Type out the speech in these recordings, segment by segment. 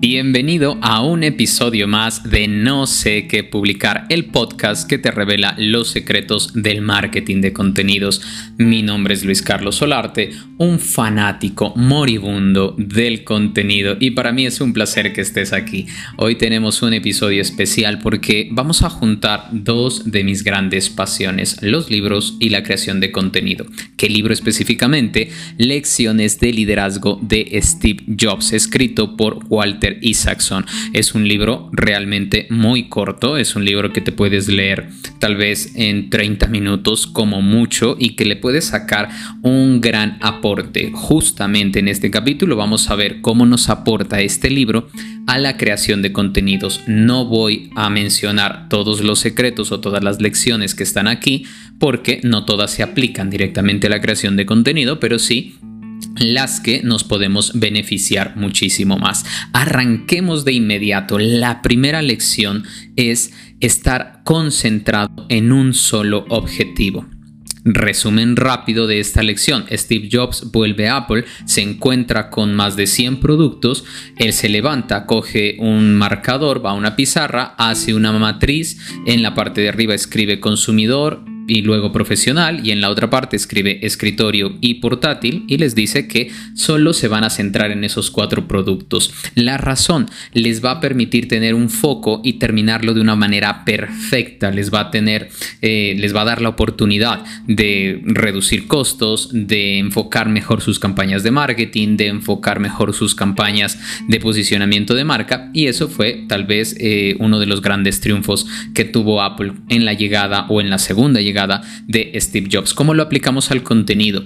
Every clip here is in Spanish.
Bienvenido a un episodio más de No sé qué publicar, el podcast que te revela los secretos del marketing de contenidos. Mi nombre es Luis Carlos Solarte, un fanático moribundo del contenido y para mí es un placer que estés aquí. Hoy tenemos un episodio especial porque vamos a juntar dos de mis grandes pasiones, los libros y la creación de contenido. ¿Qué libro específicamente? Lecciones de liderazgo de Steve Jobs, escrito por Walter Isaacson. Es un libro realmente muy corto, es un libro que te puedes leer tal vez en 30 minutos como mucho y que le puedes sacar un gran aporte. Justamente en este capítulo vamos a ver cómo nos aporta este libro a la creación de contenidos. No voy a mencionar todos los secretos o todas las lecciones que están aquí porque no todas se aplican directamente a la creación de contenido, pero sí las que nos podemos beneficiar muchísimo más. Arranquemos de inmediato. La primera lección es estar concentrado en un solo objetivo. Resumen rápido de esta lección. Steve Jobs vuelve a Apple, se encuentra con más de 100 productos, él se levanta, coge un marcador, va a una pizarra, hace una matriz, en la parte de arriba escribe consumidor, y luego profesional y en la otra parte escribe escritorio y portátil y les dice que solo se van a centrar en esos cuatro productos. La razón les va a permitir tener un foco y terminarlo de una manera perfecta, les va a tener, eh, les va a dar la oportunidad de reducir costos, de enfocar mejor sus campañas de marketing, de enfocar mejor sus campañas de posicionamiento de marca y eso fue tal vez eh, uno de los grandes triunfos que tuvo Apple en la llegada o en la segunda llegada de Steve Jobs. ¿Cómo lo aplicamos al contenido?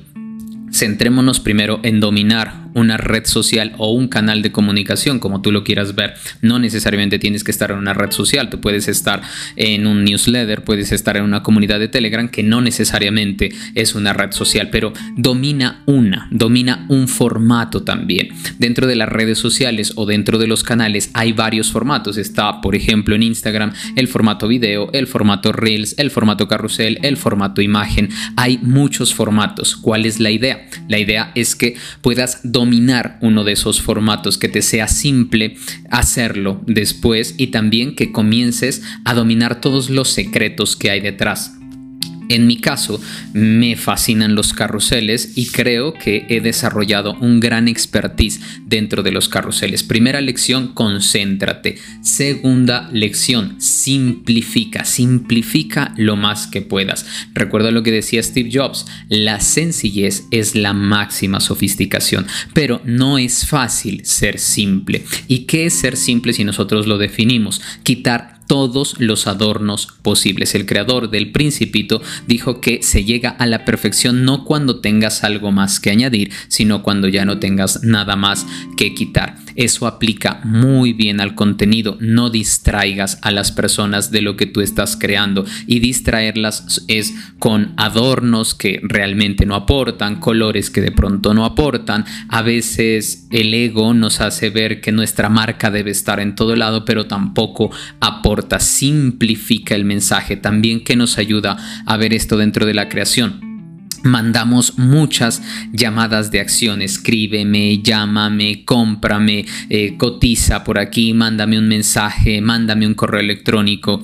Centrémonos primero en dominar una red social o un canal de comunicación, como tú lo quieras ver. No necesariamente tienes que estar en una red social, tú puedes estar en un newsletter, puedes estar en una comunidad de Telegram que no necesariamente es una red social, pero domina una, domina un formato también. Dentro de las redes sociales o dentro de los canales hay varios formatos. Está, por ejemplo, en Instagram el formato video, el formato Reels, el formato carrusel, el formato imagen. Hay muchos formatos. ¿Cuál es la idea? La idea es que puedas dominar uno de esos formatos, que te sea simple hacerlo después y también que comiences a dominar todos los secretos que hay detrás. En mi caso, me fascinan los carruseles y creo que he desarrollado un gran expertise dentro de los carruseles. Primera lección, concéntrate. Segunda lección, simplifica, simplifica lo más que puedas. Recuerda lo que decía Steve Jobs, la sencillez es la máxima sofisticación, pero no es fácil ser simple. ¿Y qué es ser simple si nosotros lo definimos? Quitar todos los adornos posibles. El creador del principito dijo que se llega a la perfección no cuando tengas algo más que añadir, sino cuando ya no tengas nada más que quitar. Eso aplica muy bien al contenido. No distraigas a las personas de lo que tú estás creando y distraerlas es con adornos que realmente no aportan, colores que de pronto no aportan. A veces el ego nos hace ver que nuestra marca debe estar en todo lado, pero tampoco aporta, simplifica el mensaje. También que nos ayuda a ver esto dentro de la creación mandamos muchas llamadas de acción. Escríbeme, llámame, cómprame, eh, cotiza por aquí, mándame un mensaje, mándame un correo electrónico.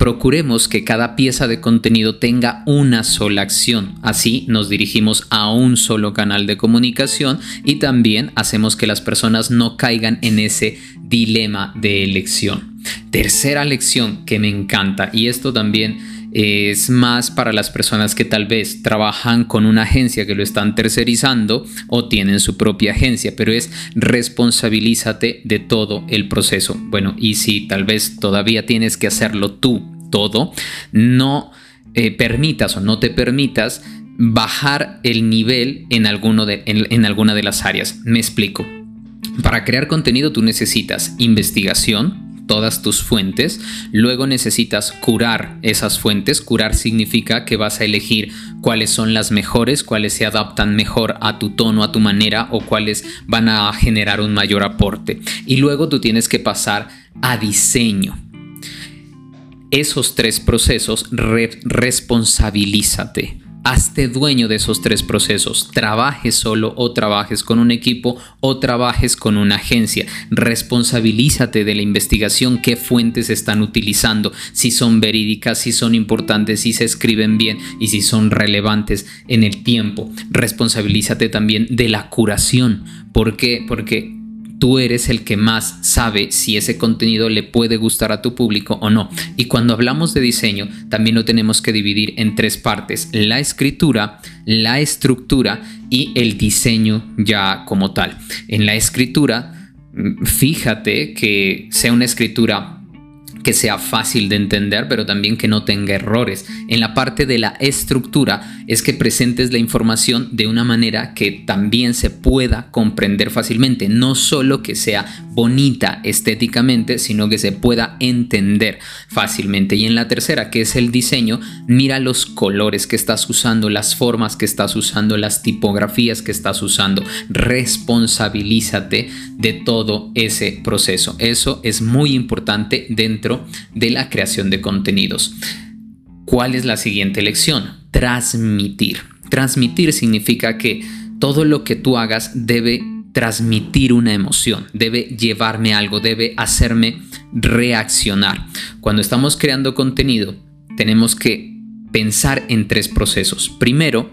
Procuremos que cada pieza de contenido tenga una sola acción. Así nos dirigimos a un solo canal de comunicación y también hacemos que las personas no caigan en ese dilema de elección. Tercera lección que me encanta y esto también es más para las personas que tal vez trabajan con una agencia que lo están tercerizando o tienen su propia agencia, pero es responsabilízate de todo el proceso. Bueno, y si tal vez todavía tienes que hacerlo tú todo, no eh, permitas o no te permitas bajar el nivel en, de, en alguna de las áreas. Me explico. Para crear contenido tú necesitas investigación, todas tus fuentes, luego necesitas curar esas fuentes. Curar significa que vas a elegir cuáles son las mejores, cuáles se adaptan mejor a tu tono, a tu manera o cuáles van a generar un mayor aporte. Y luego tú tienes que pasar a diseño. Esos tres procesos, responsabilízate hazte dueño de esos tres procesos. Trabajes solo o trabajes con un equipo o trabajes con una agencia. Responsabilízate de la investigación, qué fuentes están utilizando, si son verídicas, si son importantes, si se escriben bien y si son relevantes en el tiempo. Responsabilízate también de la curación. ¿Por qué? Porque tú eres el que más sabe si ese contenido le puede gustar a tu público o no. Y cuando hablamos de diseño, también lo tenemos que dividir en tres partes. La escritura, la estructura y el diseño ya como tal. En la escritura, mm, fíjate que sea una escritura que sea fácil de entender, pero también que no tenga errores. En la parte de la estructura es que presentes la información de una manera que también se pueda comprender fácilmente, no solo que sea bonita estéticamente, sino que se pueda entender fácilmente. Y en la tercera, que es el diseño, mira los colores que estás usando, las formas que estás usando, las tipografías que estás usando. Responsabilízate de todo ese proceso. Eso es muy importante dentro de la creación de contenidos. ¿Cuál es la siguiente lección? Transmitir. Transmitir significa que todo lo que tú hagas debe transmitir una emoción, debe llevarme algo, debe hacerme reaccionar. Cuando estamos creando contenido, tenemos que pensar en tres procesos. Primero,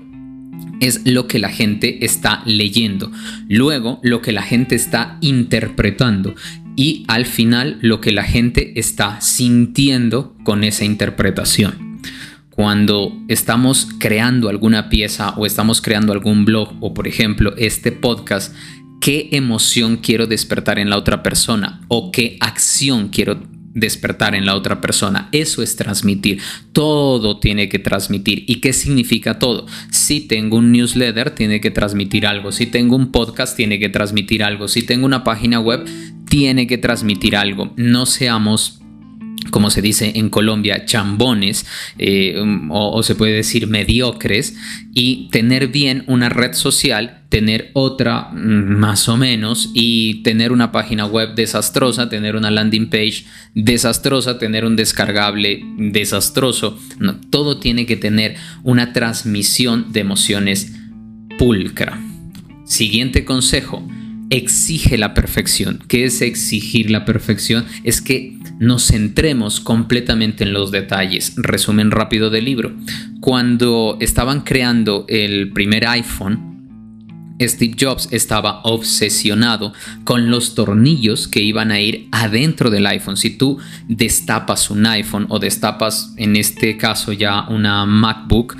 es lo que la gente está leyendo, luego lo que la gente está interpretando y al final lo que la gente está sintiendo con esa interpretación. Cuando estamos creando alguna pieza o estamos creando algún blog o por ejemplo este podcast, ¿qué emoción quiero despertar en la otra persona o qué acción quiero despertar en la otra persona. Eso es transmitir. Todo tiene que transmitir. ¿Y qué significa todo? Si tengo un newsletter, tiene que transmitir algo. Si tengo un podcast, tiene que transmitir algo. Si tengo una página web, tiene que transmitir algo. No seamos como se dice en Colombia, chambones eh, o, se puede decir mediocres y tener bien una red social, tener otra mm, más o menos y tener una página web desastrosa, tener una landing page desastrosa, tener un descargable desastroso. todo tiene que tener una transmisión de emociones pulcra. Siguiente consejo exige la perfección. ¿Qué es exigir la perfección? Es que nos centremos completamente en los detalles. Resumen rápido del libro. Cuando estaban creando el primer iPhone, Steve Jobs estaba obsesionado con los tornillos que iban a ir adentro del iPhone. Si tú destapas un iPhone o destapas en este caso ya una MacBook,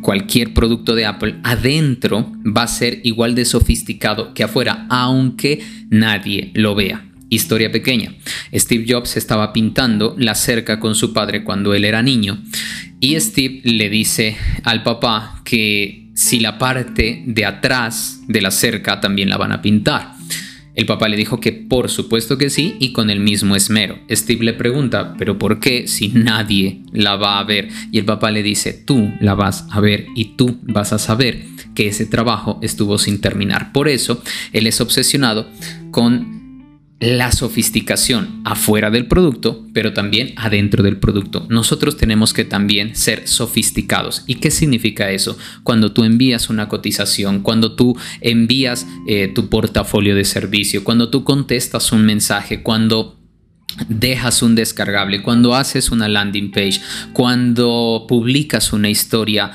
cualquier producto de Apple, adentro va a ser igual de sofisticado que afuera, aunque nadie lo vea. Historia pequeña. Steve Jobs estaba pintando la cerca con su padre cuando él era niño y Steve le dice al papá que si la parte de atrás de la cerca también la van a pintar. El papá le dijo que por supuesto que sí y con el mismo esmero. Steve le pregunta, pero ¿por qué si nadie la va a ver? Y el papá le dice, tú la vas a ver y tú vas a saber que ese trabajo estuvo sin terminar. Por eso, él es obsesionado con la sofisticación afuera del producto, pero también adentro del producto. Nosotros tenemos que también ser sofisticados. ¿Y qué significa eso? Cuando tú envías una cotización, cuando tú envías eh, tu portafolio de servicio, cuando tú contestas un mensaje, cuando dejas un descargable, cuando haces una landing page, cuando publicas una historia,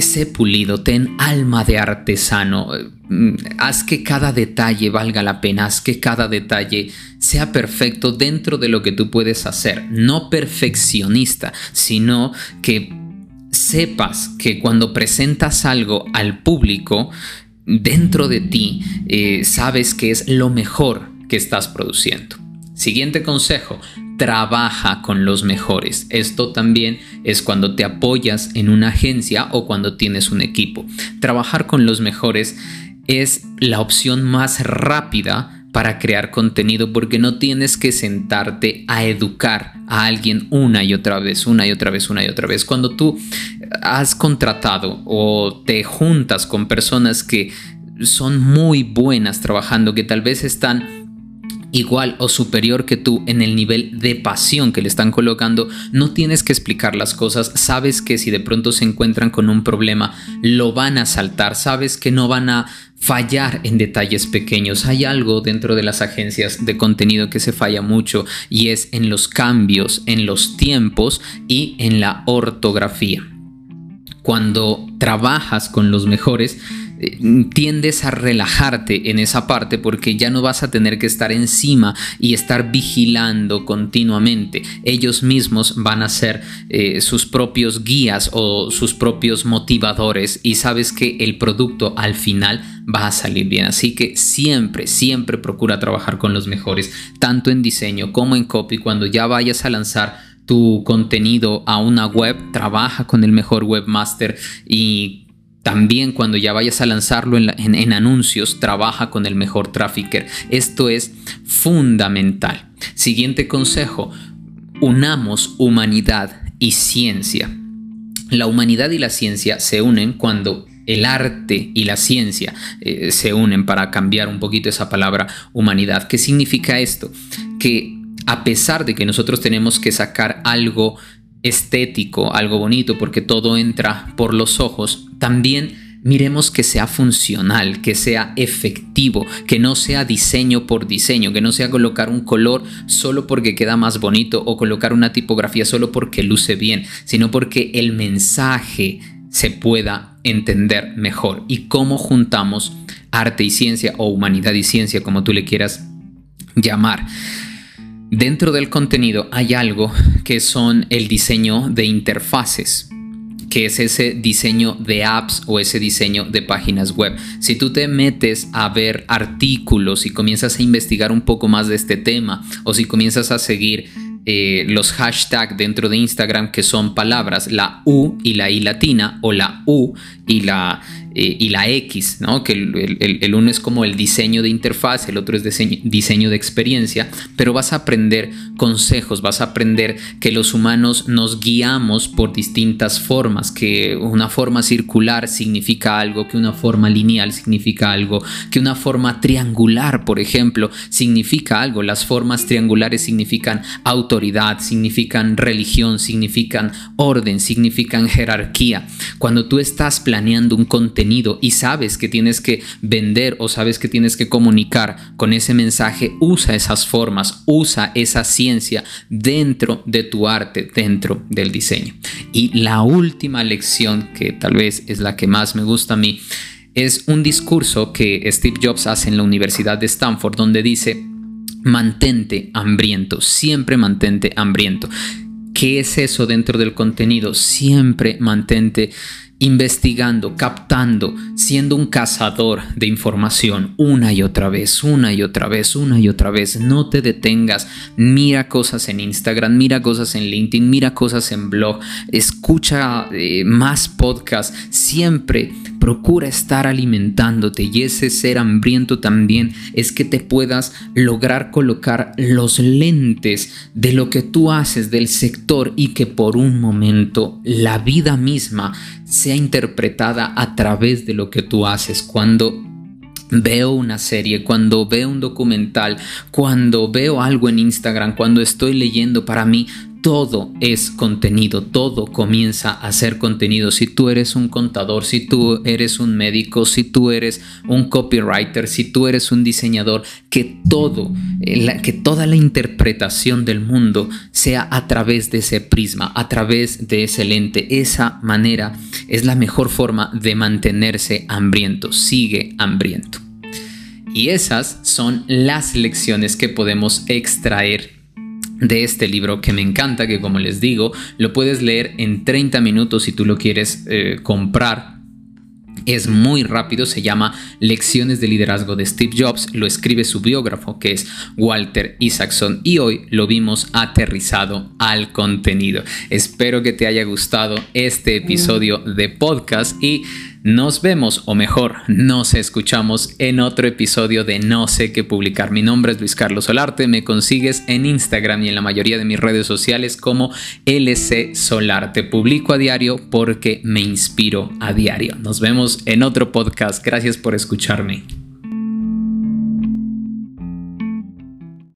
sé pulido, ten alma de artesano, mm, haz que cada detalle valga la pena, haz que cada detalle sea perfecto dentro de lo que tú puedes hacer, no perfeccionista, sino que sepas que cuando presentas algo al público, dentro de ti, eh, sabes que es lo mejor que estás produciendo. Siguiente consejo, trabaja con los mejores. Esto también es cuando te apoyas en una agencia o cuando tienes un equipo. Trabajar con los mejores es la opción más rápida para crear contenido porque no tienes que sentarte a educar a alguien una y otra vez, una y otra vez, una y otra vez. Cuando tú has contratado o te juntas con personas que son muy buenas trabajando, que tal vez están igual o superior que tú en el nivel de pasión que le están colocando, no tienes que explicar las cosas, sabes que si de pronto se encuentran con un problema, lo van a saltar, sabes que no van a fallar en detalles pequeños. Hay algo dentro de las agencias de contenido que se falla mucho y es en los cambios, en los tiempos y en la ortografía. Cuando trabajas con los mejores, tiendes a relajarte en esa parte porque ya no vas a tener que estar encima y estar vigilando continuamente. Ellos mismos van a ser eh, sus propios guías o sus propios motivadores y sabes que el producto al final va a salir bien. Así que siempre, siempre procura trabajar con los mejores, tanto en diseño como en copy. Cuando ya vayas a lanzar tu contenido a una web, trabaja con el mejor webmaster y también cuando ya vayas a lanzarlo en, anuncios, trabaja con el mejor trafficker. Esto es fundamental. Siguiente consejo, unamos humanidad y ciencia. La humanidad y la ciencia se unen cuando el arte y la ciencia eh, se unen para cambiar un poquito esa palabra humanidad. ¿Qué significa esto? Que a pesar de que nosotros tenemos que sacar algo estético, algo bonito, porque todo entra por los ojos, también miremos que sea funcional, que sea efectivo, que no sea diseño por diseño, que no sea colocar un color solo porque queda más bonito o colocar una tipografía solo porque luce bien, sino porque el mensaje se pueda entender mejor y cómo juntamos arte y ciencia o humanidad y ciencia, como tú le quieras llamar. Dentro del contenido hay algo que son el diseño de interfaces que es ese diseño de apps o ese diseño de páginas web. Si tú te metes a ver artículos y comienzas a investigar un poco más de este tema o si comienzas a seguir eh, los hashtags dentro de Instagram que son palabras, la U y la I latina o la U y la eh, y la X, ¿no? que el, uno es como el diseño de interfaz, el otro es diseño, diseño de experiencia, pero vas a aprender consejos, vas a aprender que los humanos nos guiamos por distintas formas, que una forma circular significa algo, que una forma lineal significa algo, que una forma triangular, por ejemplo, significa algo. Las formas triangulares significan autoridad, significan religión, significan orden, significan jerarquía. Cuando tú estás planeando un contenido, y sabes que tienes que vender o sabes que tienes que comunicar con ese mensaje, usa esas formas, usa esa ciencia dentro de tu arte, dentro del diseño. Y la última lección, que tal vez es la que más me gusta a mí, es un discurso que Steve Jobs hace en la Universidad de Stanford donde dice, mantente hambriento, siempre mantente hambriento. ¿Qué es eso dentro del contenido? Siempre mantente investigando, captando, siendo un cazador de información una y otra vez, una y otra vez, una y otra vez. No te detengas, mira cosas en Instagram, mira cosas en LinkedIn, mira cosas en blog, escucha eh, más podcasts, siempre procura estar alimentándote y ese ser hambriento también es que te puedas lograr colocar los lentes de lo que tú haces del sector y que por un momento la vida misma sea interpretada a través de lo que tú haces. Cuando veo una serie, cuando veo un documental, cuando veo algo en Instagram, cuando estoy leyendo, para mí todo es contenido, todo comienza a ser contenido. Si tú eres un contador, si tú eres un médico, si tú eres un copywriter, si tú eres un diseñador, que todo, eh, que toda la interpretación del mundo sea a través de ese prisma, a través de ese lente. Esa manera es la mejor forma de mantenerse hambriento. Sigue hambriento. Y esas son las lecciones que podemos extraer de este libro que me encanta, que como les digo, lo puedes leer en 30 minutos si tú lo quieres eh, comprar. Es muy rápido, se llama Lecciones de Liderazgo de Steve Jobs, lo escribe su biógrafo que es Walter Isaacson y hoy lo vimos aterrizado al contenido. Espero que te haya gustado este episodio de podcast y nos vemos, o mejor, nos escuchamos en otro episodio de No sé qué publicar. Mi nombre es Luis Carlos Solarte, me consigues en Instagram y en la mayoría de mis redes sociales como LC Solarte. Publico a diario porque me inspiro a diario. Nos vemos en otro podcast. Gracias por escucharme.